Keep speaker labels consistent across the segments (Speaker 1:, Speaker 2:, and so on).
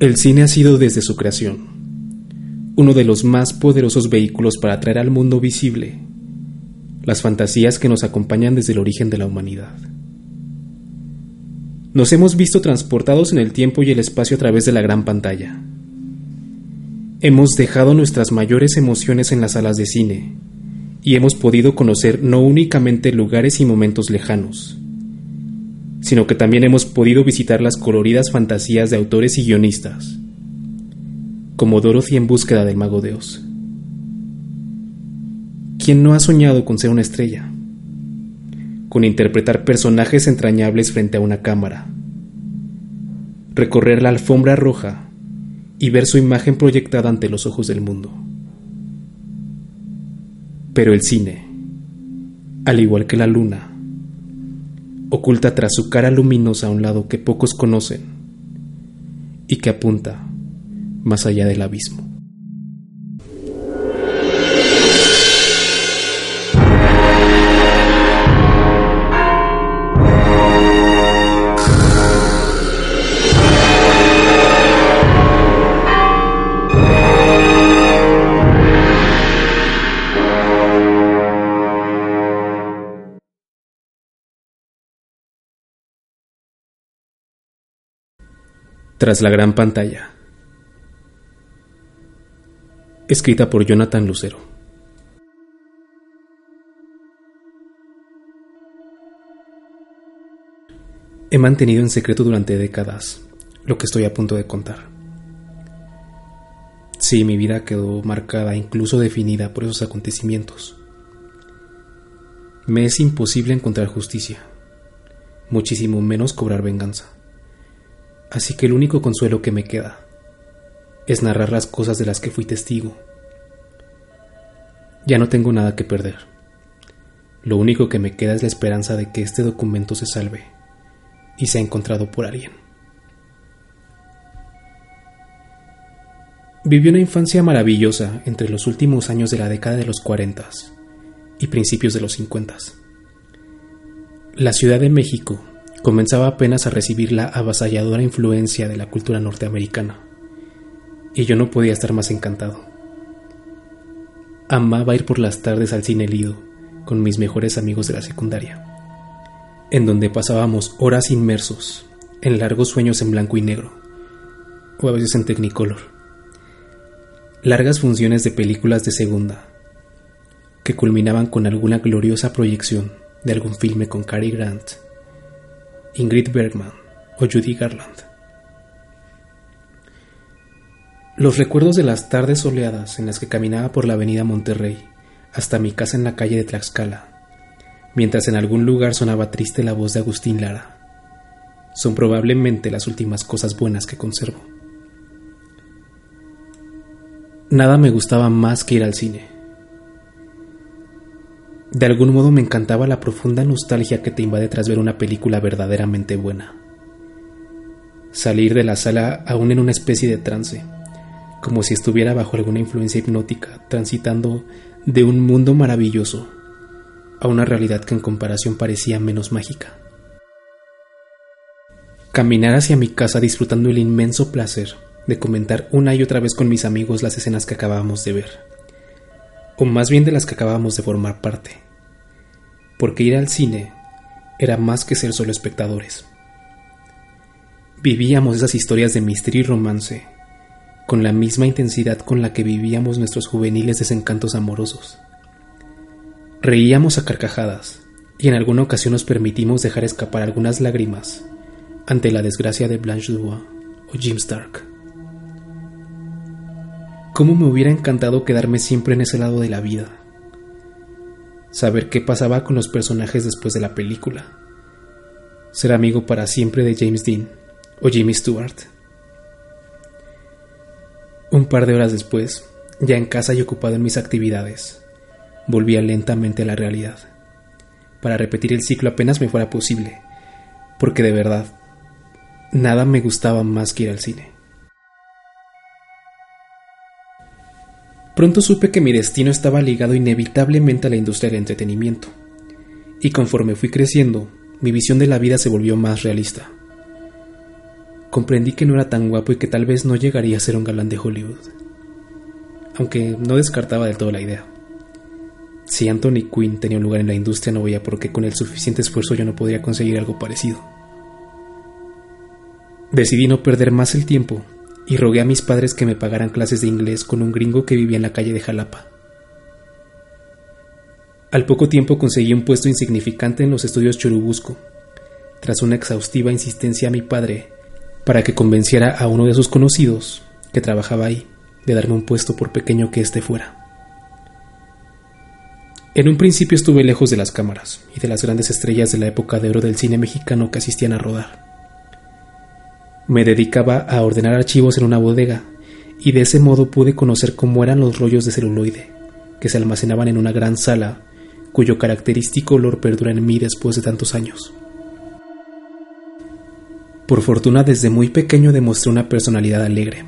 Speaker 1: El cine ha sido desde su creación uno de los más poderosos vehículos para traer al mundo visible las fantasías que nos acompañan desde el origen de la humanidad. Nos hemos visto transportados en el tiempo y el espacio a través de la gran pantalla. Hemos dejado nuestras mayores emociones en las salas de cine y hemos podido conocer no únicamente lugares y momentos lejanos, sino que también hemos podido visitar las coloridas fantasías de autores y guionistas, como Dorothy en búsqueda del mago de Oz. ¿Quién no ha soñado con ser una estrella? Con interpretar personajes entrañables frente a una cámara, recorrer la alfombra roja y ver su imagen proyectada ante los ojos del mundo. Pero el cine, al igual que la luna, oculta tras su cara luminosa un lado que pocos conocen y que apunta más allá del abismo. Tras la gran pantalla. Escrita por Jonathan Lucero. He mantenido en secreto durante décadas lo que estoy a punto de contar. Sí, mi vida quedó marcada, incluso definida por esos acontecimientos. Me es imposible encontrar justicia, muchísimo menos cobrar venganza. Así que el único consuelo que me queda es narrar las cosas de las que fui testigo. Ya no tengo nada que perder. Lo único que me queda es la esperanza de que este documento se salve y sea encontrado por alguien. Viví una infancia maravillosa entre los últimos años de la década de los 40 y principios de los 50. La Ciudad de México comenzaba apenas a recibir la avasalladora influencia de la cultura norteamericana, y yo no podía estar más encantado. Amaba ir por las tardes al cine Lido con mis mejores amigos de la secundaria, en donde pasábamos horas inmersos en largos sueños en blanco y negro, o a veces en Technicolor. Largas funciones de películas de segunda, que culminaban con alguna gloriosa proyección de algún filme con Cary Grant Ingrid Bergman o Judy Garland. Los recuerdos de las tardes soleadas en las que caminaba por la avenida Monterrey hasta mi casa en la calle de Tlaxcala, mientras en algún lugar sonaba triste la voz de Agustín Lara, son probablemente las últimas cosas buenas que conservo. Nada me gustaba más que ir al cine. De algún modo me encantaba la profunda nostalgia que te invade tras ver una película verdaderamente buena. Salir de la sala aún en una especie de trance, como si estuviera bajo alguna influencia hipnótica, transitando de un mundo maravilloso a una realidad que en comparación parecía menos mágica. Caminar hacia mi casa disfrutando el inmenso placer de comentar una y otra vez con mis amigos las escenas que acabábamos de ver o más bien de las que acabábamos de formar parte, porque ir al cine era más que ser solo espectadores. Vivíamos esas historias de misterio y romance con la misma intensidad con la que vivíamos nuestros juveniles desencantos amorosos. Reíamos a carcajadas y en alguna ocasión nos permitimos dejar escapar algunas lágrimas ante la desgracia de Blanche Dubois o Jim Stark. ¿Cómo me hubiera encantado quedarme siempre en ese lado de la vida? Saber qué pasaba con los personajes después de la película. Ser amigo para siempre de James Dean o Jimmy Stewart. Un par de horas después, ya en casa y ocupado en mis actividades, volvía lentamente a la realidad, para repetir el ciclo apenas me fuera posible, porque de verdad, nada me gustaba más que ir al cine. Pronto supe que mi destino estaba ligado inevitablemente a la industria del entretenimiento, y conforme fui creciendo, mi visión de la vida se volvió más realista. comprendí que no era tan guapo y que tal vez no llegaría a ser un galán de Hollywood. Aunque no descartaba del todo la idea. Si Anthony Quinn tenía un lugar en la industria, no veía por qué con el suficiente esfuerzo yo no podría conseguir algo parecido. Decidí no perder más el tiempo y rogué a mis padres que me pagaran clases de inglés con un gringo que vivía en la calle de Jalapa. Al poco tiempo conseguí un puesto insignificante en los estudios Churubusco, tras una exhaustiva insistencia a mi padre para que convenciera a uno de sus conocidos, que trabajaba ahí, de darme un puesto por pequeño que éste fuera. En un principio estuve lejos de las cámaras y de las grandes estrellas de la época de oro del cine mexicano que asistían a rodar. Me dedicaba a ordenar archivos en una bodega y de ese modo pude conocer cómo eran los rollos de celuloide, que se almacenaban en una gran sala cuyo característico olor perdura en mí después de tantos años. Por fortuna desde muy pequeño demostré una personalidad alegre,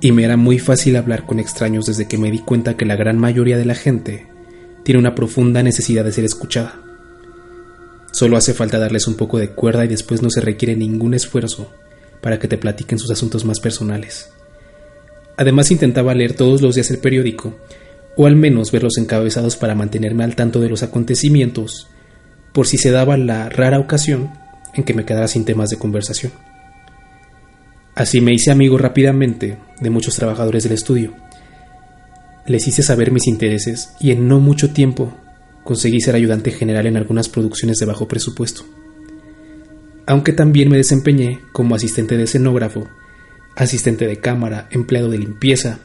Speaker 1: y me era muy fácil hablar con extraños desde que me di cuenta que la gran mayoría de la gente tiene una profunda necesidad de ser escuchada. Solo hace falta darles un poco de cuerda y después no se requiere ningún esfuerzo para que te platiquen sus asuntos más personales. Además intentaba leer todos los días el periódico o al menos ver los encabezados para mantenerme al tanto de los acontecimientos, por si se daba la rara ocasión en que me quedara sin temas de conversación. Así me hice amigo rápidamente de muchos trabajadores del estudio. Les hice saber mis intereses y en no mucho tiempo conseguí ser ayudante general en algunas producciones de bajo presupuesto. Aunque también me desempeñé como asistente de escenógrafo, asistente de cámara, empleado de limpieza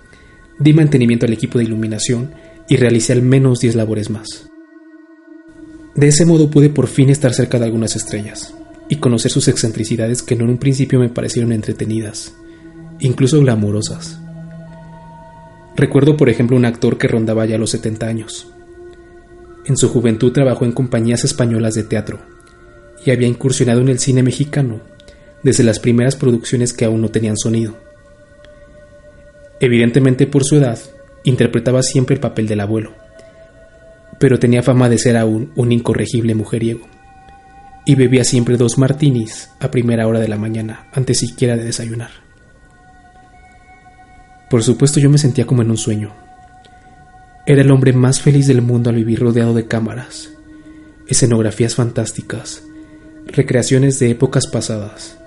Speaker 1: Di mantenimiento al equipo de iluminación y realicé al menos 10 labores más. De ese modo pude por fin estar cerca de algunas estrellas y conocer sus excentricidades que en un principio me parecieron entretenidas, incluso glamurosas. Recuerdo por ejemplo un actor que rondaba ya los 70 años. En su juventud trabajó en compañías españolas de teatro y había incursionado en el cine mexicano desde las primeras producciones que aún no tenían sonido. Evidentemente por su edad, interpretaba siempre el papel del abuelo, pero tenía fama de ser aún un incorregible mujeriego, y bebía siempre dos martinis a primera hora de la mañana, antes siquiera de desayunar. Por supuesto yo me sentía como en un sueño. Era el hombre más feliz del mundo al vivir rodeado de cámaras, escenografías fantásticas, recreaciones de épocas pasadas,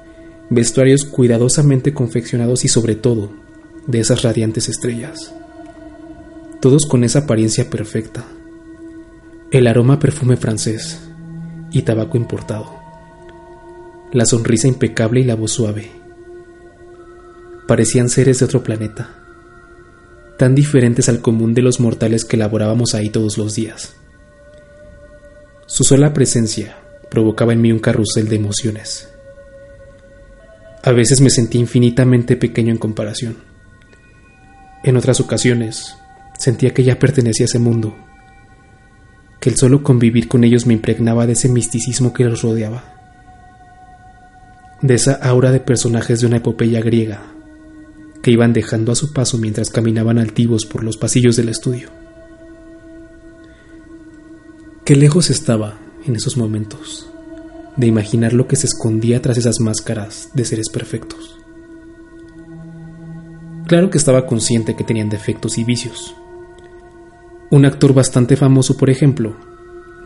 Speaker 1: vestuarios cuidadosamente confeccionados y sobre todo de esas radiantes estrellas, todos con esa apariencia perfecta, el aroma perfume francés y tabaco importado, la sonrisa impecable y la voz suave. Parecían seres de otro planeta, tan diferentes al común de los mortales que laborábamos ahí todos los días. Su sola presencia provocaba en mí un carrusel de emociones. A veces me sentí infinitamente pequeño en comparación en otras ocasiones, sentía que ya pertenecía a ese mundo, que el solo convivir con ellos me impregnaba de ese misticismo que los rodeaba, de esa aura de personajes de una epopeya griega que iban dejando a su paso mientras caminaban altivos por los pasillos del estudio. Qué lejos estaba en esos momentos de imaginar lo que se escondía tras esas máscaras de seres perfectos. Claro que estaba consciente que tenían defectos y vicios. Un actor bastante famoso, por ejemplo,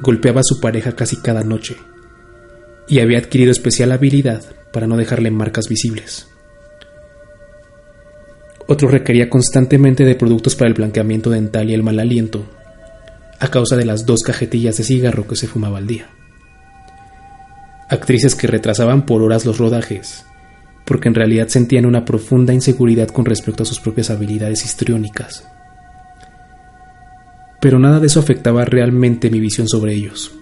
Speaker 1: golpeaba a su pareja casi cada noche y había adquirido especial habilidad para no dejarle marcas visibles. Otro requería constantemente de productos para el blanqueamiento dental y el mal aliento, a causa de las dos cajetillas de cigarro que se fumaba al día. Actrices que retrasaban por horas los rodajes porque en realidad sentían una profunda inseguridad con respecto a sus propias habilidades histriónicas. Pero nada de eso afectaba realmente mi visión sobre ellos.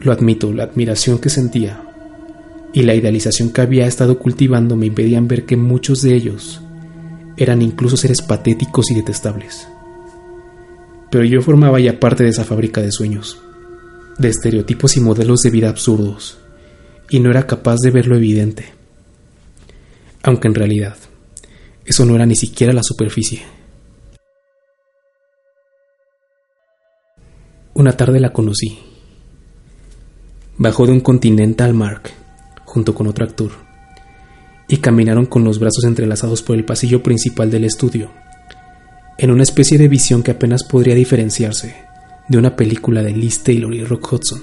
Speaker 1: Lo admito, la admiración que sentía y la idealización que había estado cultivando me impedían ver que muchos de ellos eran incluso seres patéticos y detestables. Pero yo formaba ya parte de esa fábrica de sueños, de estereotipos y modelos de vida absurdos, y no era capaz de ver lo evidente aunque en realidad eso no era ni siquiera la superficie. Una tarde la conocí. Bajó de un Continental Mark junto con otro actor y caminaron con los brazos entrelazados por el pasillo principal del estudio, en una especie de visión que apenas podría diferenciarse de una película de Liz Taylor y Rock Hudson.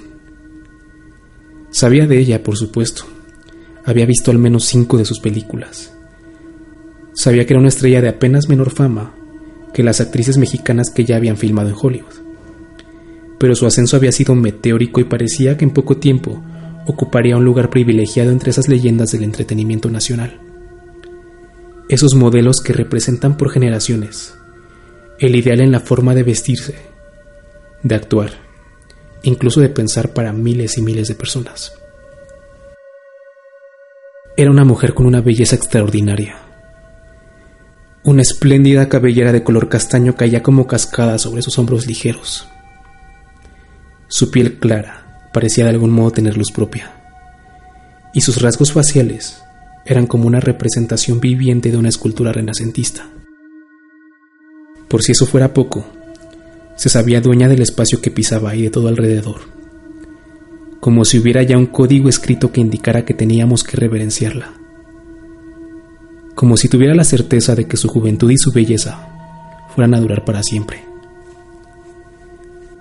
Speaker 1: Sabía de ella, por supuesto. Había visto al menos cinco de sus películas. Sabía que era una estrella de apenas menor fama que las actrices mexicanas que ya habían filmado en Hollywood. Pero su ascenso había sido meteórico y parecía que en poco tiempo ocuparía un lugar privilegiado entre esas leyendas del entretenimiento nacional. Esos modelos que representan por generaciones el ideal en la forma de vestirse, de actuar, incluso de pensar para miles y miles de personas. Era una mujer con una belleza extraordinaria. Una espléndida cabellera de color castaño caía como cascada sobre sus hombros ligeros. Su piel clara parecía de algún modo tener luz propia, y sus rasgos faciales eran como una representación viviente de una escultura renacentista. Por si eso fuera poco, se sabía dueña del espacio que pisaba y de todo alrededor, como si hubiera ya un código escrito que indicara que teníamos que reverenciarla, como si tuviera la certeza de que su juventud y su belleza fueran a durar para siempre.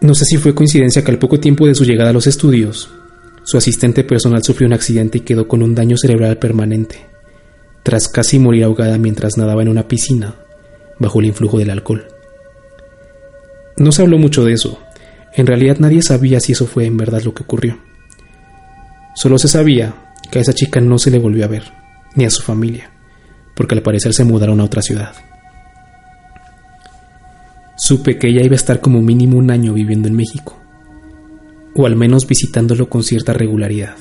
Speaker 1: No sé si fue coincidencia que al poco tiempo de su llegada a los estudios, su asistente personal sufrió un accidente y quedó con un daño cerebral permanente, tras casi morir ahogada mientras nadaba en una piscina bajo el influjo del alcohol. No se habló mucho de eso. En realidad nadie sabía si eso fue en verdad lo que ocurrió. Solo se sabía que a esa chica no se le volvió a ver, ni a su familia, porque al parecer se mudaron a otra ciudad. Supe que ella iba a estar como mínimo un año viviendo en México, o al menos visitándolo con cierta regularidad.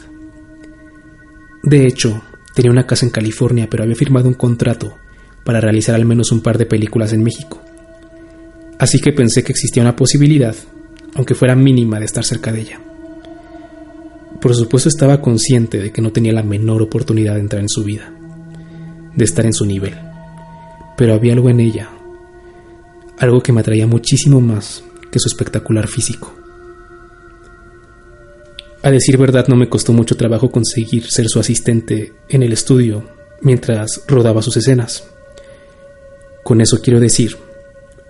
Speaker 1: De hecho, tenía una casa en California, pero había firmado un contrato para realizar al menos un par de películas en México. Así que pensé que existía una posibilidad, aunque fuera mínima, de estar cerca de ella. Por supuesto estaba consciente de que no tenía la menor oportunidad de entrar en su vida, de estar en su nivel, pero había algo en ella, algo que me atraía muchísimo más que su espectacular físico. A decir verdad, no me costó mucho trabajo conseguir ser su asistente en el estudio mientras rodaba sus escenas. Con eso quiero decir,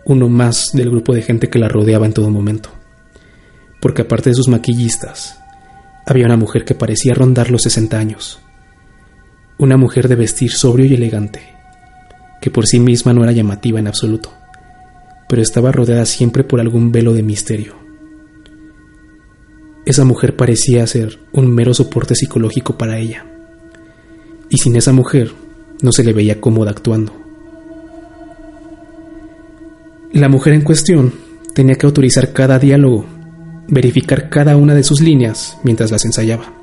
Speaker 1: uno más del grupo de gente que la rodeaba en todo momento. Porque aparte de sus maquillistas, había una mujer que parecía rondar los 60 años. Una mujer de vestir sobrio y elegante, que por sí misma no era llamativa en absoluto, pero estaba rodeada siempre por algún velo de misterio. Esa mujer parecía ser un mero soporte psicológico para ella. Y sin esa mujer no se le veía cómoda actuando. La mujer en cuestión tenía que autorizar cada diálogo, verificar cada una de sus líneas mientras las ensayaba.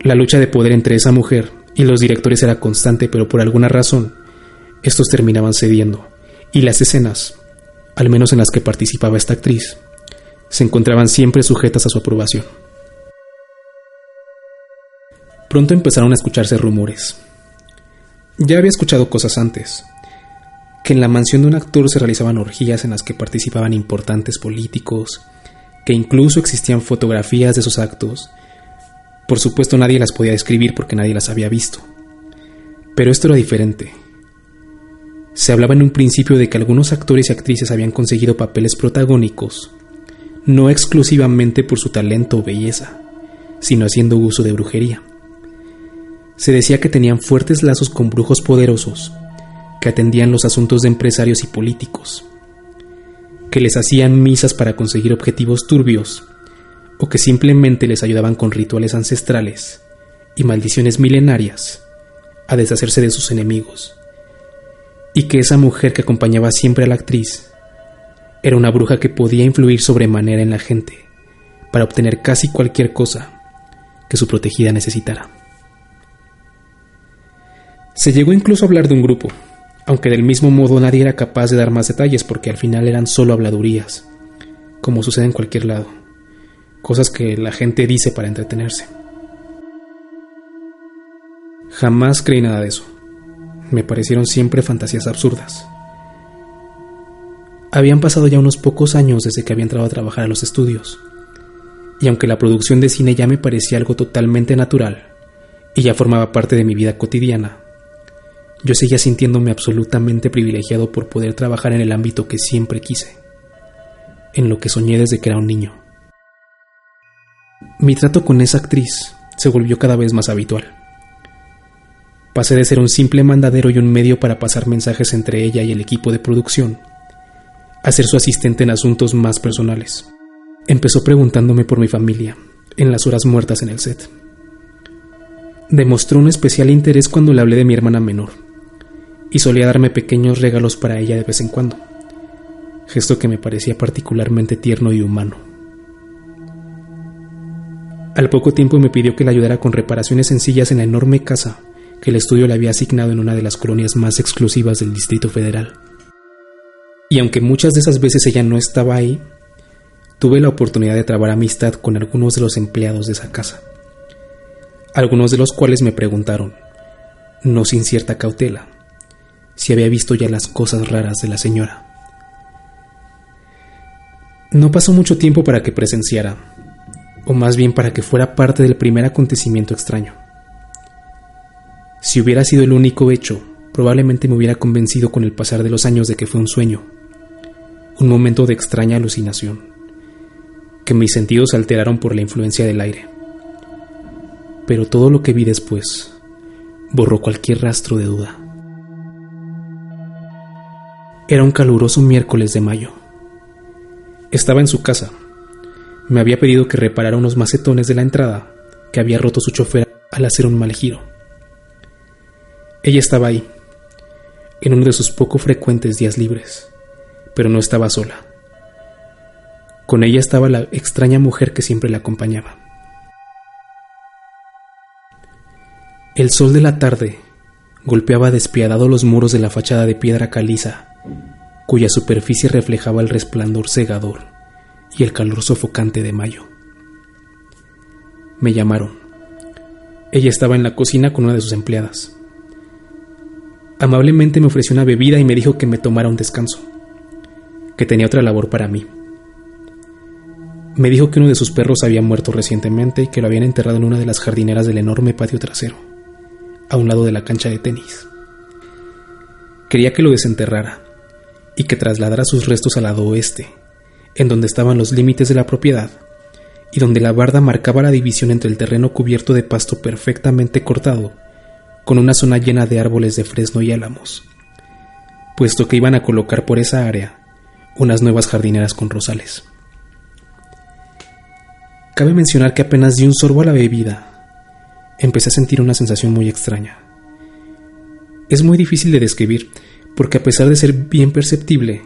Speaker 1: La lucha de poder entre esa mujer y los directores era constante, pero por alguna razón estos terminaban cediendo, y las escenas, al menos en las que participaba esta actriz, se encontraban siempre sujetas a su aprobación. Pronto empezaron a escucharse rumores. Ya había escuchado cosas antes, que en la mansión de un actor se realizaban orgías en las que participaban importantes políticos, que incluso existían fotografías de esos actos. Por supuesto nadie las podía describir porque nadie las había visto. Pero esto era diferente. Se hablaba en un principio de que algunos actores y actrices habían conseguido papeles protagónicos, no exclusivamente por su talento o belleza, sino haciendo uso de brujería. Se decía que tenían fuertes lazos con brujos poderosos que atendían los asuntos de empresarios y políticos, que les hacían misas para conseguir objetivos turbios, o que simplemente les ayudaban con rituales ancestrales y maldiciones milenarias a deshacerse de sus enemigos, y que esa mujer que acompañaba siempre a la actriz era una bruja que podía influir sobremanera en la gente para obtener casi cualquier cosa que su protegida necesitara. Se llegó incluso a hablar de un grupo, aunque del mismo modo nadie era capaz de dar más detalles porque al final eran solo habladurías, como sucede en cualquier lado, cosas que la gente dice para entretenerse. Jamás creí nada de eso. Me parecieron siempre fantasías absurdas. Habían pasado ya unos pocos años desde que había entrado a trabajar a los estudios, y aunque la producción de cine ya me parecía algo totalmente natural, y ya formaba parte de mi vida cotidiana, yo seguía sintiéndome absolutamente privilegiado por poder trabajar en el ámbito que siempre quise, en lo que soñé desde que era un niño. Mi trato con esa actriz se volvió cada vez más habitual. Pasé de ser un simple mandadero y un medio para pasar mensajes entre ella y el equipo de producción, a ser su asistente en asuntos más personales. Empezó preguntándome por mi familia, en las horas muertas en el set. Demostró un especial interés cuando le hablé de mi hermana menor, y solía darme pequeños regalos para ella de vez en cuando, gesto que me parecía particularmente tierno y humano. Al poco tiempo me pidió que le ayudara con reparaciones sencillas en la enorme casa que el estudio le había asignado en una de las colonias más exclusivas del Distrito Federal. Y aunque muchas de esas veces ella no estaba ahí, tuve la oportunidad de trabar amistad con algunos de los empleados de esa casa, algunos de los cuales me preguntaron, no sin cierta cautela, si había visto ya las cosas raras de la señora. No pasó mucho tiempo para que presenciara, o más bien para que fuera parte del primer acontecimiento extraño. Si hubiera sido el único hecho, probablemente me hubiera convencido con el pasar de los años de que fue un sueño, un momento de extraña alucinación, que mis sentidos se alteraron por la influencia del aire. Pero todo lo que vi después borró cualquier rastro de duda. Era un caluroso miércoles de mayo. Estaba en su casa. Me había pedido que reparara unos macetones de la entrada que había roto su chofer al hacer un mal giro. Ella estaba ahí, en uno de sus poco frecuentes días libres, pero no estaba sola. Con ella estaba la extraña mujer que siempre la acompañaba. El sol de la tarde golpeaba despiadado los muros de la fachada de piedra caliza cuya superficie reflejaba el resplandor cegador y el calor sofocante de mayo. Me llamaron. Ella estaba en la cocina con una de sus empleadas. Amablemente me ofreció una bebida y me dijo que me tomara un descanso, que tenía otra labor para mí. Me dijo que uno de sus perros había muerto recientemente y que lo habían enterrado en una de las jardineras del enorme patio trasero, a un lado de la cancha de tenis. Quería que lo desenterrara y que trasladara sus restos al lado oeste, en donde estaban los límites de la propiedad y donde la barda marcaba la división entre el terreno cubierto de pasto perfectamente cortado, con una zona llena de árboles de fresno y álamos, puesto que iban a colocar por esa área unas nuevas jardineras con rosales. Cabe mencionar que apenas di un sorbo a la bebida, empecé a sentir una sensación muy extraña. Es muy difícil de describir, porque a pesar de ser bien perceptible,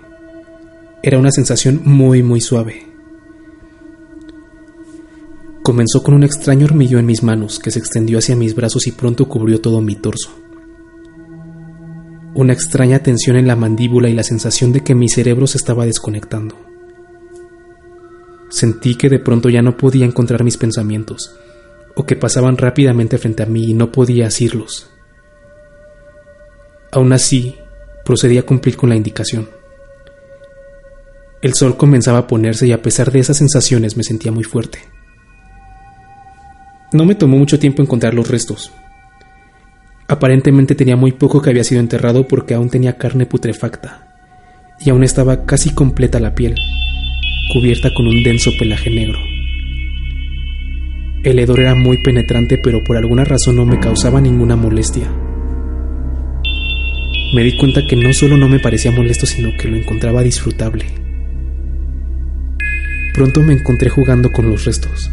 Speaker 1: era una sensación muy muy suave. Comenzó con un extraño hormigueo en mis manos que se extendió hacia mis brazos y pronto cubrió todo mi torso. Una extraña tensión en la mandíbula y la sensación de que mi cerebro se estaba desconectando. Sentí que de pronto ya no podía encontrar mis pensamientos, o que pasaban rápidamente frente a mí y no podía asirlos. Aún así, procedí a cumplir con la indicación. El sol comenzaba a ponerse y a pesar de esas sensaciones me sentía muy fuerte. No me tomó mucho tiempo encontrar los restos. Aparentemente tenía muy poco que había sido enterrado porque aún tenía carne putrefacta y aún estaba casi completa la piel, cubierta con un denso pelaje negro. El hedor era muy penetrante pero por alguna razón no me causaba ninguna molestia me di cuenta que no solo no me parecía molesto, sino que lo encontraba disfrutable. Pronto me encontré jugando con los restos.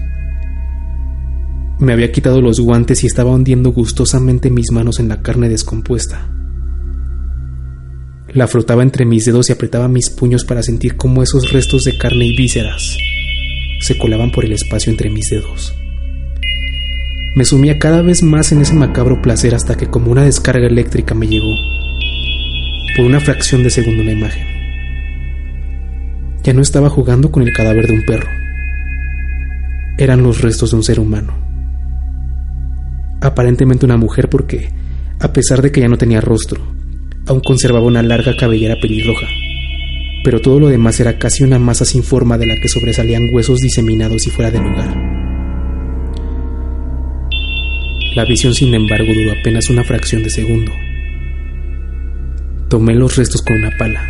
Speaker 1: Me había quitado los guantes y estaba hundiendo gustosamente mis manos en la carne descompuesta. La frotaba entre mis dedos y apretaba mis puños para sentir cómo esos restos de carne y vísceras se colaban por el espacio entre mis dedos. Me sumía cada vez más en ese macabro placer hasta que como una descarga eléctrica me llegó por una fracción de segundo la imagen. Ya no estaba jugando con el cadáver de un perro. Eran los restos de un ser humano. Aparentemente una mujer porque, a pesar de que ya no tenía rostro, aún conservaba una larga cabellera pelirroja. Pero todo lo demás era casi una masa sin forma de la que sobresalían huesos diseminados y fuera de lugar. La visión, sin embargo, duró apenas una fracción de segundo. Tomé los restos con una pala.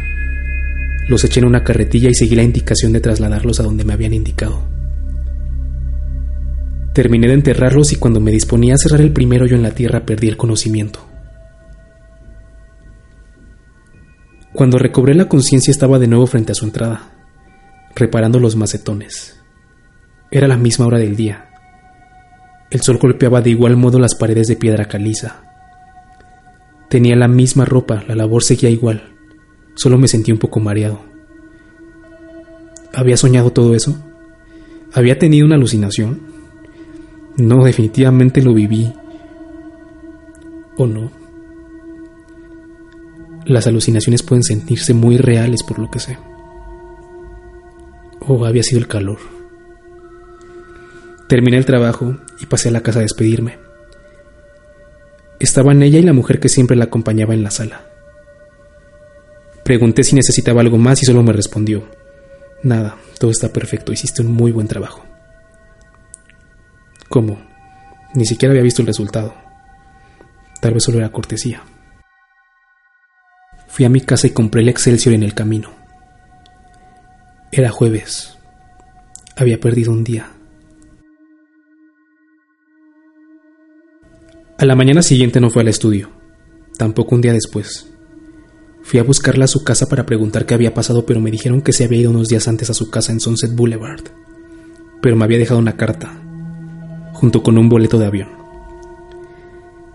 Speaker 1: Los eché en una carretilla y seguí la indicación de trasladarlos a donde me habían indicado. Terminé de enterrarlos y cuando me disponía a cerrar el primer hoyo en la tierra perdí el conocimiento. Cuando recobré la conciencia estaba de nuevo frente a su entrada, reparando los macetones. Era la misma hora del día. El sol golpeaba de igual modo las paredes de piedra caliza. Tenía la misma ropa, la labor seguía igual, solo me sentí un poco mareado. ¿Había soñado todo eso? ¿Había tenido una alucinación? No, definitivamente lo viví. ¿O no? Las alucinaciones pueden sentirse muy reales por lo que sé. ¿O había sido el calor? Terminé el trabajo y pasé a la casa a despedirme. Estaban ella y la mujer que siempre la acompañaba en la sala. Pregunté si necesitaba algo más y solo me respondió, nada, todo está perfecto, hiciste un muy buen trabajo. ¿Cómo? Ni siquiera había visto el resultado. Tal vez solo era cortesía. Fui a mi casa y compré el Excelsior en el camino. Era jueves. Había perdido un día. A la mañana siguiente no fue al estudio, tampoco un día después. Fui a buscarla a su casa para preguntar qué había pasado, pero me dijeron que se había ido unos días antes a su casa en Sunset Boulevard. Pero me había dejado una carta, junto con un boleto de avión.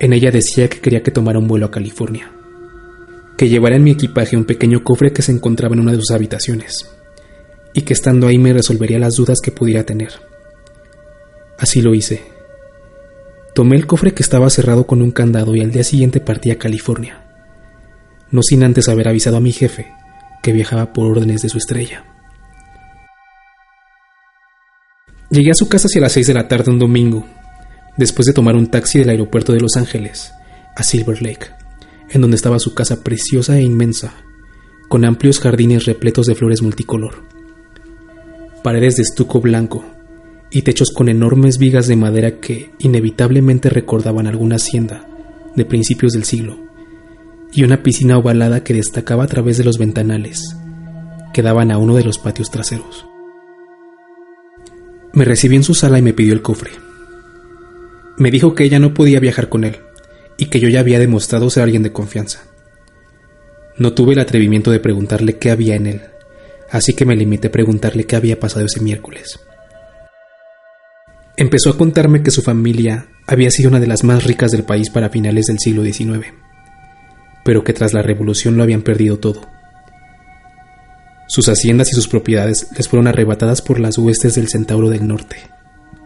Speaker 1: En ella decía que quería que tomara un vuelo a California, que llevara en mi equipaje un pequeño cofre que se encontraba en una de sus habitaciones, y que estando ahí me resolvería las dudas que pudiera tener. Así lo hice Tomé el cofre que estaba cerrado con un candado y al día siguiente partí a California, no sin antes haber avisado a mi jefe que viajaba por órdenes de su estrella. Llegué a su casa hacia las seis de la tarde un domingo, después de tomar un taxi del aeropuerto de Los Ángeles a Silver Lake, en donde estaba su casa preciosa e inmensa, con amplios jardines repletos de flores multicolor, paredes de estuco blanco y techos con enormes vigas de madera que inevitablemente recordaban alguna hacienda de principios del siglo, y una piscina ovalada que destacaba a través de los ventanales que daban a uno de los patios traseros. Me recibió en su sala y me pidió el cofre. Me dijo que ella no podía viajar con él y que yo ya había demostrado ser alguien de confianza. No tuve el atrevimiento de preguntarle qué había en él, así que me limité a preguntarle qué había pasado ese miércoles. Empezó a contarme que su familia había sido una de las más ricas del país para finales del siglo XIX, pero que tras la revolución lo habían perdido todo. Sus haciendas y sus propiedades les fueron arrebatadas por las huestes del Centauro del Norte,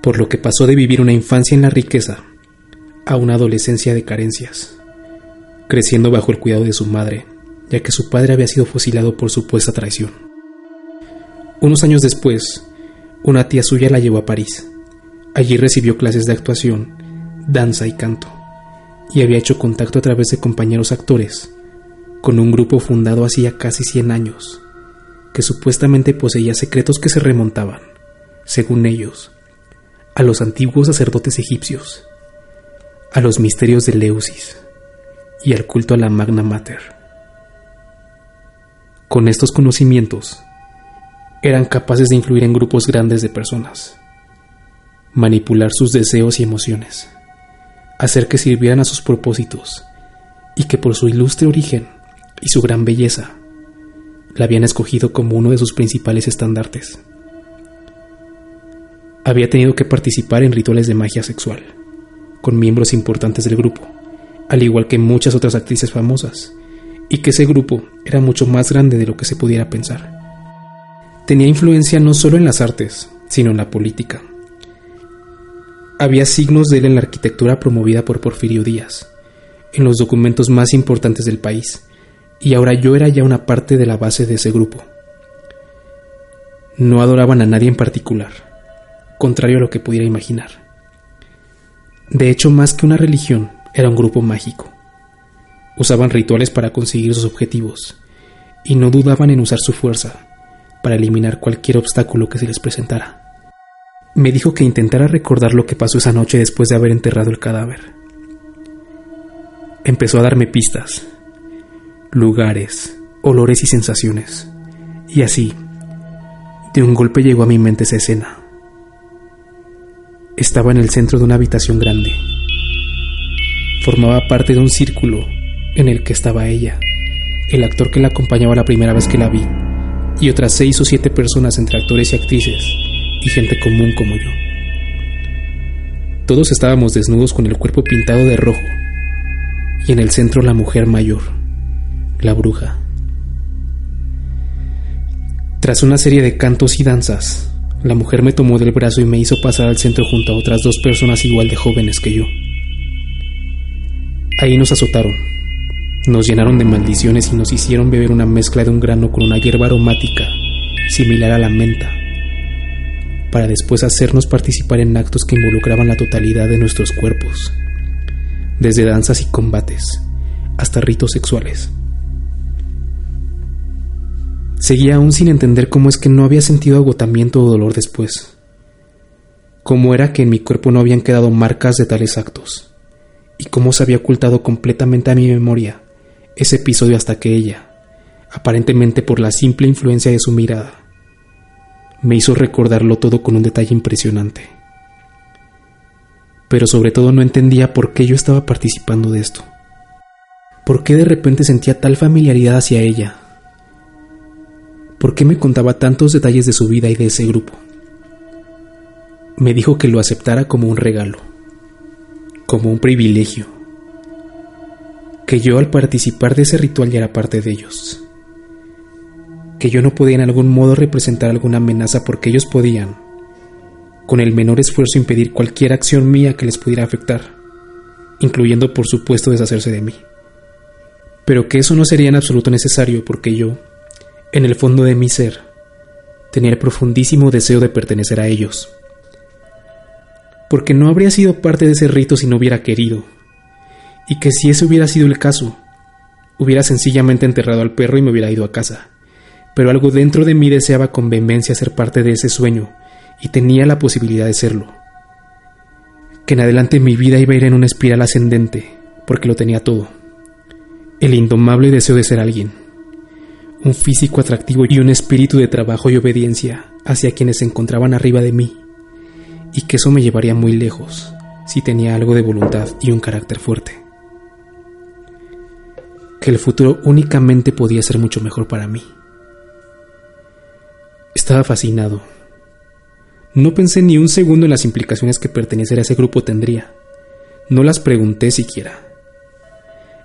Speaker 1: por lo que pasó de vivir una infancia en la riqueza a una adolescencia de carencias, creciendo bajo el cuidado de su madre, ya que su padre había sido fusilado por supuesta traición. Unos años después, una tía suya la llevó a París, Allí recibió clases de actuación, danza y canto, y había hecho contacto a través de compañeros actores con un grupo fundado hacía casi 100 años, que supuestamente poseía secretos que se remontaban, según ellos, a los antiguos sacerdotes egipcios, a los misterios de Leusis y al culto a la Magna Mater. Con estos conocimientos, eran capaces de influir en grupos grandes de personas manipular sus deseos y emociones, hacer que sirvieran a sus propósitos y que por su ilustre origen y su gran belleza la habían escogido como uno de sus principales estandartes. Había tenido que participar en rituales de magia sexual con miembros importantes del grupo, al igual que muchas otras actrices famosas, y que ese grupo era mucho más grande de lo que se pudiera pensar. Tenía influencia no solo en las artes, sino en la política, había signos de él en la arquitectura promovida por Porfirio Díaz, en los documentos más importantes del país, y ahora yo era ya una parte de la base de ese grupo. No adoraban a nadie en particular, contrario a lo que pudiera imaginar. De hecho, más que una religión, era un grupo mágico. Usaban rituales para conseguir sus objetivos, y no dudaban en usar su fuerza para eliminar cualquier obstáculo que se les presentara. Me dijo que intentara recordar lo que pasó esa noche después de haber enterrado el cadáver. Empezó a darme pistas, lugares, olores y sensaciones. Y así, de un golpe llegó a mi mente esa escena. Estaba en el centro de una habitación grande. Formaba parte de un círculo en el que estaba ella, el actor que la acompañaba la primera vez que la vi, y otras seis o siete personas entre actores y actrices, y gente común como yo. Todos estábamos desnudos con el cuerpo pintado de rojo, y en el centro la mujer mayor, la bruja. Tras una serie de cantos y danzas, la mujer me tomó del brazo y me hizo pasar al centro junto a otras dos personas igual de jóvenes que yo. Ahí nos azotaron, nos llenaron de maldiciones y nos hicieron beber una mezcla de un grano con una hierba aromática, similar a la menta, para después hacernos participar en actos que involucraban la totalidad de nuestros cuerpos, desde danzas y combates hasta ritos sexuales. Seguía aún sin entender cómo es que no había sentido agotamiento o dolor después. Cómo era que en mi cuerpo no habían quedado marcas de tales actos. Y cómo se había ocultado completamente a mi memoria ese episodio hasta que ella, aparentemente por la simple influencia de su mirada, me hizo recordarlo todo con un detalle impresionante. Pero sobre todo no entendía por qué yo estaba participando de esto. ¿Por qué de repente sentía tal familiaridad hacia ella? ¿Por qué me contaba tantos detalles de su vida y de ese grupo? Me dijo que lo aceptara como un regalo, como un privilegio que yo al participar de ese ritual ya era parte de ellos, que yo no podía en algún modo representar alguna amenaza porque ellos podían, con el menor esfuerzo, impedir cualquier acción mía que les pudiera afectar, incluyendo por supuesto deshacerse de mí. Pero que eso no sería en absoluto necesario porque yo, en el fondo de mi ser, tenía el profundísimo deseo de pertenecer a ellos. Porque no habría sido parte de ese rito si no hubiera querido, y que si ese hubiera sido el caso, hubiera sencillamente enterrado al perro y me hubiera ido a casa. Pero algo dentro de mí deseaba con vehemencia ser parte de ese sueño, y tenía la posibilidad de serlo. Que en adelante mi vida iba a ir en una espiral ascendente, porque lo tenía todo. El indomable deseo de ser alguien, un físico atractivo y un espíritu de trabajo y obediencia hacia quienes se encontraban arriba de mí, y que eso me llevaría muy lejos si tenía algo de voluntad y un carácter fuerte que el futuro únicamente podía ser mucho mejor para mí. Estaba fascinado. No pensé ni un segundo en las implicaciones que pertenecer a ese grupo tendría. No las pregunté siquiera.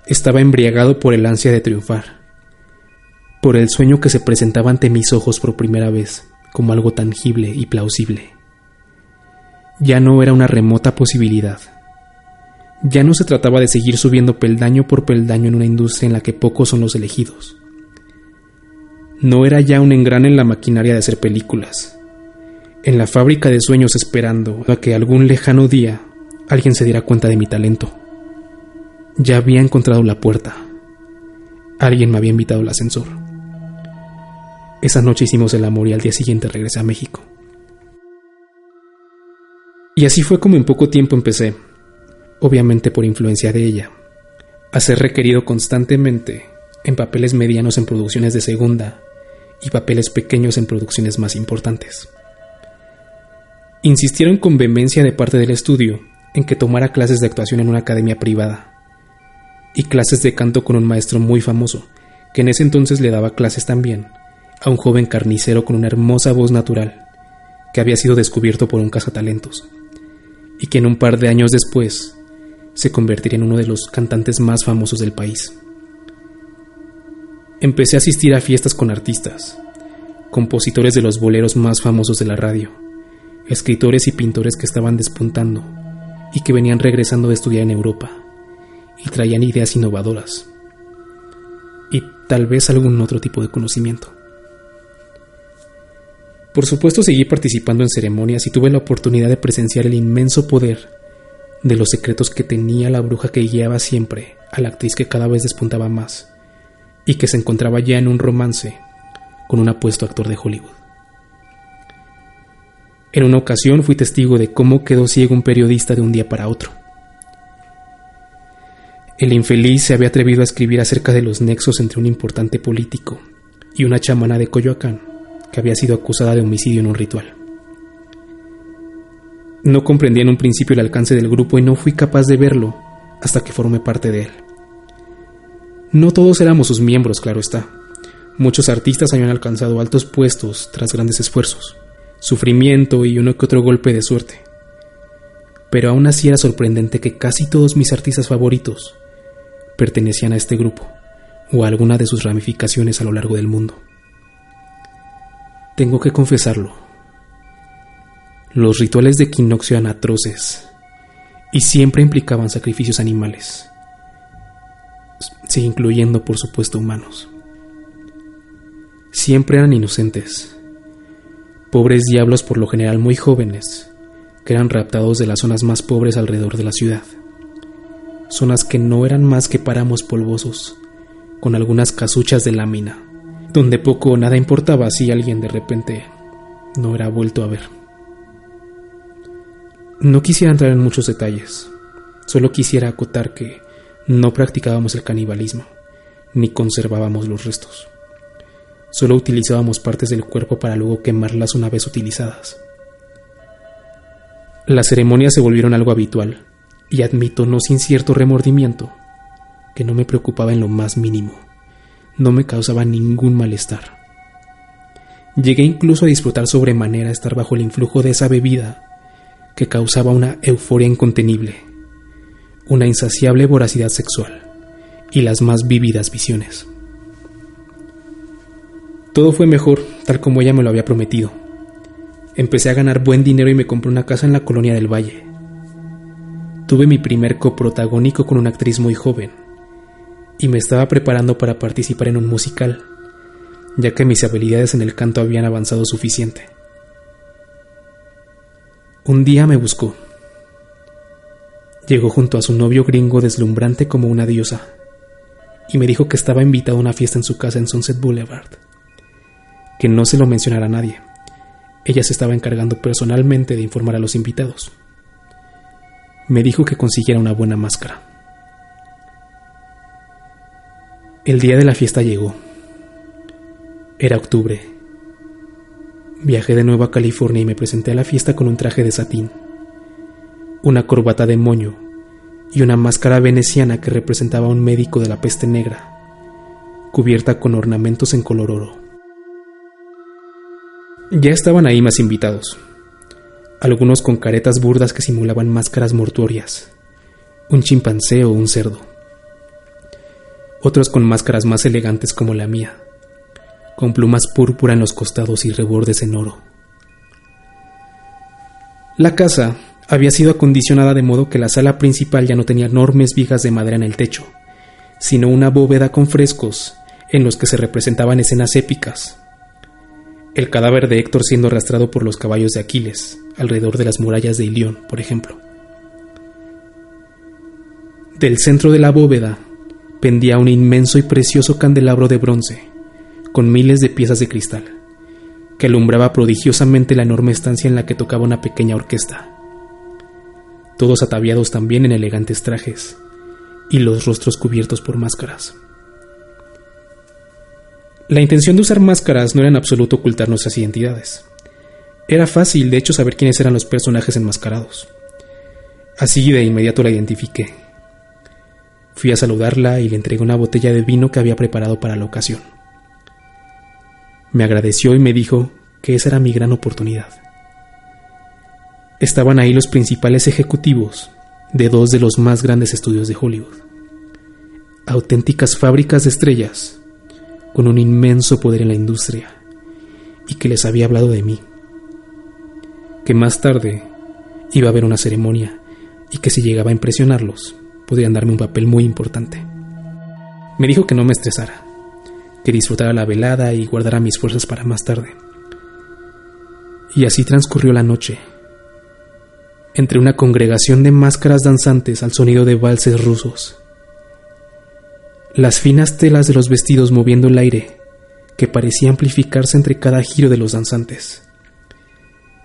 Speaker 1: Estaba embriagado por el ansia de triunfar, por el sueño que se presentaba ante mis ojos por primera vez como algo tangible y plausible. Ya no era una remota posibilidad ya no se trataba de seguir subiendo peldaño por peldaño en una industria en la que pocos son los elegidos. No era ya un engrane en la maquinaria de hacer películas, en la fábrica de sueños esperando a que algún lejano día alguien se diera cuenta de mi talento. Ya había encontrado la puerta. Alguien me había invitado al ascensor. Esa noche hicimos el amor y al día siguiente regresé a México. Y así fue como en poco tiempo empecé, obviamente por influencia de ella, a ser requerido constantemente en papeles medianos en producciones de segunda y papeles pequeños en producciones más importantes. Insistieron con vehemencia de parte del estudio en que tomara clases de actuación en una academia privada y clases de canto con un maestro muy famoso, que en ese entonces le daba clases también a un joven carnicero con una hermosa voz natural, que había sido descubierto por un cazatalentos, y que en un par de años después se convertiría en uno de los cantantes más famosos del país. Empecé a asistir a fiestas con artistas, compositores de los boleros más famosos de la radio, escritores y pintores que estaban despuntando y que venían regresando de estudiar en Europa y traían ideas innovadoras y tal vez algún otro tipo de conocimiento. Por supuesto seguí participando en ceremonias y tuve la oportunidad de presenciar el inmenso poder de los secretos que tenía la bruja que guiaba siempre a la actriz que cada vez despuntaba más y que se encontraba ya en un romance con un apuesto actor de Hollywood. En una ocasión fui testigo de cómo quedó ciego un periodista de un día para otro. El infeliz se había atrevido a escribir acerca de los nexos entre un importante político y una chamana de Coyoacán que había sido acusada de homicidio en un ritual. No comprendí en un principio el alcance del grupo y no fui capaz de verlo hasta que formé parte de él. No todos éramos sus miembros, claro está. Muchos artistas habían alcanzado altos puestos tras grandes esfuerzos, sufrimiento y uno que otro golpe de suerte. Pero aún así era sorprendente que casi todos mis artistas favoritos pertenecían a este grupo o a alguna de sus ramificaciones a lo largo del mundo. Tengo que confesarlo. Los rituales de equinoccio eran atroces y siempre implicaban sacrificios animales, sí, incluyendo por supuesto humanos. Siempre eran inocentes, pobres diablos por lo general muy jóvenes, que eran raptados de las zonas más pobres alrededor de la ciudad, zonas que no eran más que páramos polvosos, con algunas casuchas de lámina, donde poco o nada importaba si alguien de repente no era vuelto a ver. No quisiera entrar en muchos detalles, solo quisiera acotar que no practicábamos el canibalismo, ni conservábamos los restos. Solo utilizábamos partes del cuerpo para luego quemarlas una vez utilizadas. Las ceremonias se volvieron algo habitual, y admito no sin cierto remordimiento que no me preocupaba en lo más mínimo, no me causaba ningún malestar. Llegué incluso a disfrutar sobremanera estar bajo el influjo de esa bebida que causaba una euforia incontenible, una insaciable voracidad sexual y las más vívidas visiones. Todo fue mejor, tal como ella me lo había prometido. Empecé a ganar buen dinero y me compré una casa en la colonia del Valle. Tuve mi primer coprotagónico con una actriz muy joven, y me estaba preparando para participar en un musical, ya que mis habilidades en el canto habían avanzado suficiente. Un día me buscó. Llegó junto a su novio gringo deslumbrante como una diosa, y me dijo que estaba invitado a una fiesta en su casa en Sunset Boulevard, que no se lo mencionara a nadie. Ella se estaba encargando personalmente de informar a los invitados. Me dijo que consiguiera una buena máscara. El día de la fiesta llegó. Era octubre. Viajé de nuevo a California y me presenté a la fiesta con un traje de satín, una corbata de moño y una máscara veneciana que representaba a un médico de la peste negra, cubierta con ornamentos en color oro. Ya estaban ahí más invitados, algunos con caretas burdas que simulaban máscaras mortuorias, un chimpancé o un cerdo otros con máscaras más elegantes como la mía, con plumas púrpura en los costados y rebordes en oro. La casa había sido acondicionada de modo que la sala principal ya no tenía enormes vigas de madera en el techo, sino una bóveda con frescos en los que se representaban escenas épicas. El cadáver de Héctor siendo arrastrado por los caballos de Aquiles, alrededor de las murallas de Ilión, por ejemplo. Del centro de la bóveda pendía un inmenso y precioso candelabro de bronce, con miles de piezas de cristal, que alumbraba prodigiosamente la enorme estancia en la que tocaba una pequeña orquesta. Todos ataviados también en elegantes trajes, y los rostros cubiertos por máscaras. La intención de usar máscaras no era en absoluto ocultar nuestras identidades. Era fácil, de hecho, saber quiénes eran los personajes enmascarados. Así de inmediato la identifiqué Fui a saludarla y le entregué una botella de vino que había preparado para la ocasión. Me agradeció y me dijo que esa era mi gran oportunidad. Estaban ahí los principales ejecutivos de dos de los más grandes estudios de Hollywood. Auténticas fábricas de estrellas, con un inmenso poder en la industria, y que les había hablado de mí. Que más tarde iba a haber una ceremonia y que si llegaba a impresionarlos, podrían darme un papel muy importante. Me dijo que no me estresara, que disfrutara la velada y guardara mis fuerzas para más tarde. Y así transcurrió la noche, entre una congregación de máscaras danzantes al sonido de valses rusos. Las finas telas de los vestidos moviendo el aire, que parecía amplificarse entre cada giro de los danzantes.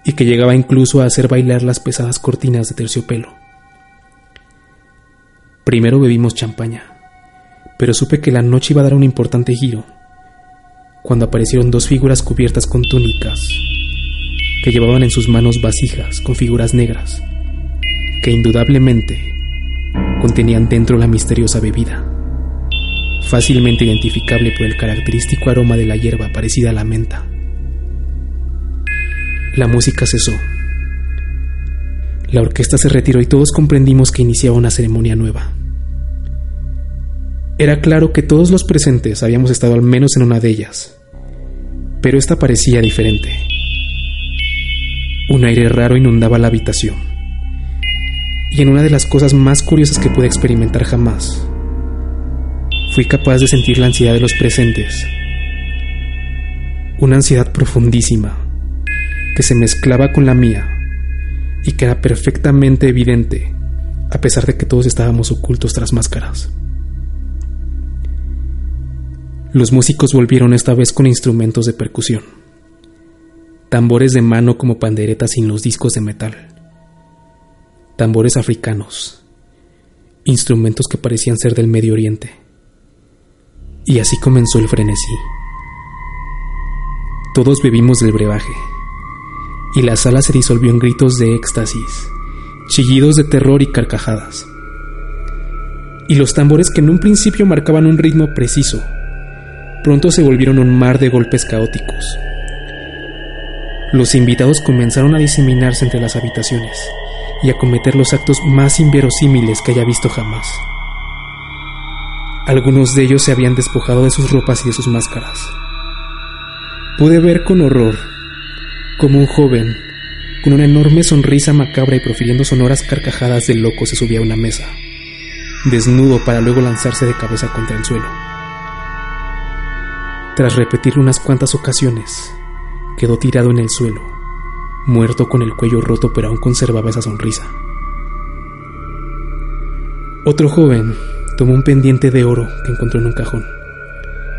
Speaker 1: y que llegaba incluso a hacer bailar las pesadas cortinas de terciopelo. Primero bebimos champaña, pero supe que la noche iba a dar un importante giro, cuando aparecieron dos figuras cubiertas con túnicas, que llevaban en sus manos vasijas con figuras negras, que indudablemente contenían dentro la misteriosa bebida, fácilmente identificable por el característico aroma de la hierba parecida a la menta. La música cesó. La orquesta se retiró y todos comprendimos que iniciaba una ceremonia nueva. Era claro que todos los presentes habíamos estado al menos en una de ellas, pero esta parecía diferente. Un aire raro inundaba la habitación, y en una de las cosas más curiosas que pude experimentar jamás, fui capaz de sentir la ansiedad de los presentes, una ansiedad profundísima que se mezclaba con la mía y que era perfectamente evidente a pesar de que todos estábamos ocultos tras máscaras. Los músicos volvieron esta vez con instrumentos de percusión, tambores de mano como panderetas sin los discos de metal, tambores africanos, instrumentos que parecían ser del Medio Oriente. Y así comenzó el frenesí. Todos bebimos del brebaje y la sala se disolvió en gritos de éxtasis, chillidos de terror y carcajadas. Y los tambores que en un principio marcaban un ritmo preciso, pronto se volvieron un mar de golpes caóticos. Los invitados comenzaron a diseminarse entre las habitaciones y a cometer los actos más inverosímiles que haya visto jamás. Algunos de ellos se habían despojado de sus ropas y de sus máscaras. Pude ver con horror como un joven, con una enorme sonrisa macabra y profiriendo sonoras carcajadas de loco, se subía a una mesa, desnudo para luego lanzarse de cabeza contra el suelo. Tras repetirlo unas cuantas ocasiones, quedó tirado en el suelo, muerto con el cuello roto pero aún conservaba esa sonrisa. Otro joven tomó un pendiente de oro que encontró en un cajón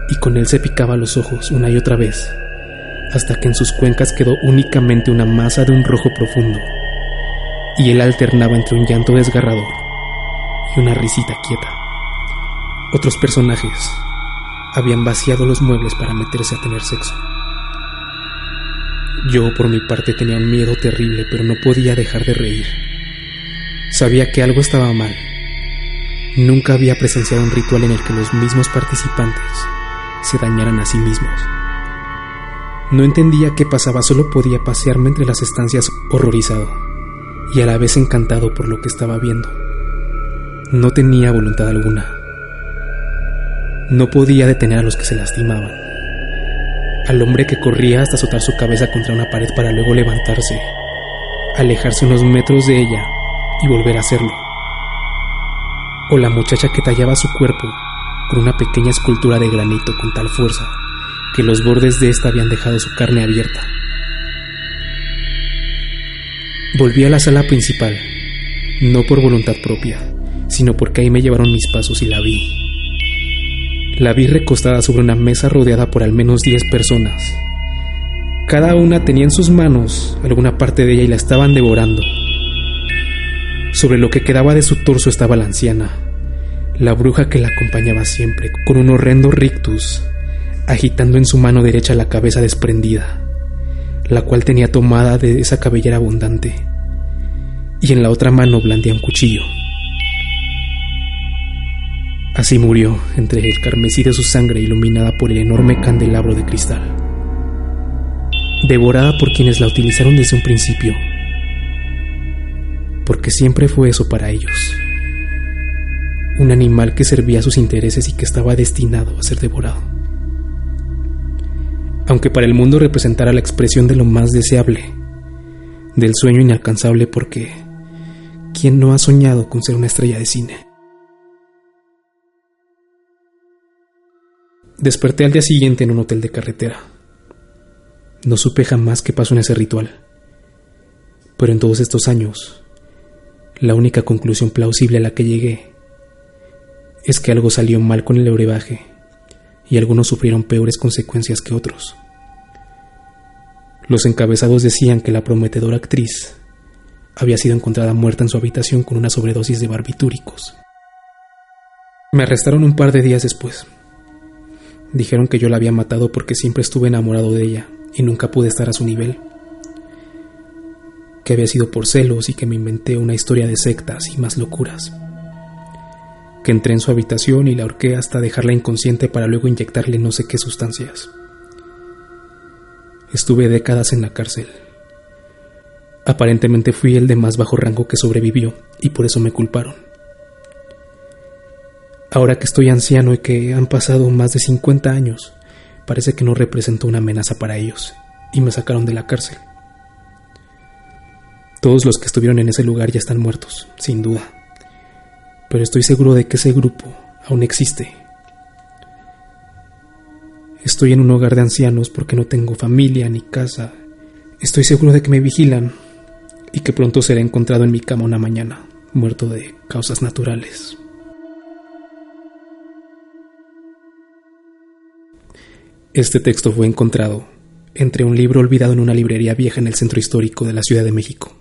Speaker 1: y con él se picaba los ojos una y otra vez hasta que en sus cuencas quedó únicamente una masa de un rojo profundo, y él alternaba entre un llanto desgarrador y una risita quieta. Otros personajes habían vaciado los muebles para meterse a tener sexo. Yo por mi parte tenía un miedo terrible, pero no podía dejar de reír. Sabía que algo estaba mal. Nunca había presenciado un ritual en el que los mismos participantes se dañaran a sí mismos. No entendía qué pasaba, solo podía pasearme entre las estancias horrorizado y a la vez encantado por lo que estaba viendo. No tenía voluntad alguna. No podía detener a los que se lastimaban. Al hombre que corría hasta azotar su cabeza contra una pared para luego levantarse, alejarse unos metros de ella y volver a hacerlo. O la muchacha que tallaba su cuerpo con una pequeña escultura de granito con tal fuerza que los bordes de ésta habían dejado su carne abierta. Volví a la sala principal, no por voluntad propia, sino porque ahí me llevaron mis pasos y la vi. La vi recostada sobre una mesa rodeada por al menos diez personas. Cada una tenía en sus manos alguna parte de ella y la estaban devorando. Sobre lo que quedaba de su torso estaba la anciana, la bruja que la acompañaba siempre, con un horrendo rictus agitando en su mano derecha la cabeza desprendida, la cual tenía tomada de esa cabellera abundante, y en la otra mano blandía un cuchillo. Así murió entre el carmesí de su sangre iluminada por el enorme candelabro de cristal, devorada por quienes la utilizaron desde un principio, porque siempre fue eso para ellos, un animal que servía a sus intereses y que estaba destinado a ser devorado. Aunque para el mundo representara la expresión de lo más deseable, del sueño inalcanzable porque ¿quién no ha soñado con ser una estrella de cine? Desperté al día siguiente en un hotel de carretera. No supe jamás qué pasó en ese ritual, pero en todos estos años, la única conclusión plausible a la que llegué es que algo salió mal con el brebaje y algunos sufrieron peores consecuencias que otros. Los encabezados decían que la prometedora actriz había sido encontrada muerta en su habitación con una sobredosis de barbitúricos. Me arrestaron un par de días después. Dijeron que yo la había matado porque siempre estuve enamorado de ella y nunca pude estar a su nivel. Que había sido por celos y que me inventé una historia de sectas y más locuras. Que entré en su habitación y la ahorqué hasta dejarla inconsciente para luego inyectarle no sé qué sustancias. Estuve décadas en la cárcel Aparentemente fui el de más bajo rango que sobrevivió y por eso me culparon. Ahora que estoy anciano y que han pasado más de 50 años, parece que no represento una amenaza para ellos y me sacaron de la cárcel. Todos los que estuvieron en ese lugar ya están muertos, sin duda, pero estoy seguro de que ese grupo aún existe. Estoy en un hogar de ancianos porque no tengo familia ni casa. Estoy seguro de que me vigilan y que pronto será encontrado en mi cama una mañana, muerto de causas naturales. Este texto fue encontrado entre un libro olvidado en una librería vieja en el centro histórico de la Ciudad de México.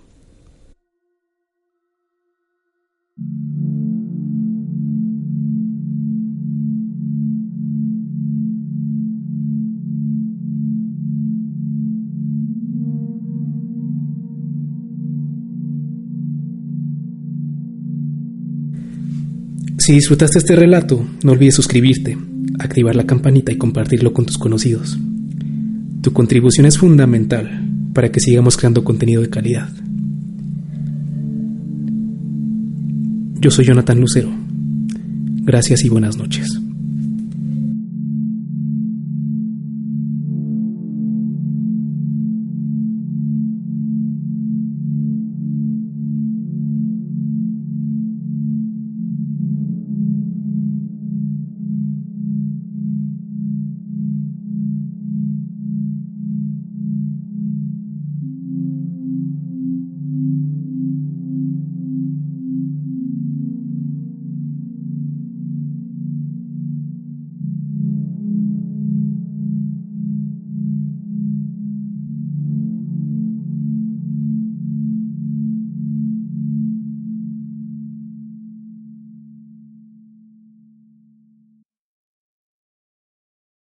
Speaker 1: Si disfrutaste este relato, no olvides suscribirte, activar la campanita y compartirlo con tus conocidos. Tu contribución es fundamental para que sigamos creando contenido de calidad. Yo soy Jonathan Lucero. Gracias y buenas noches.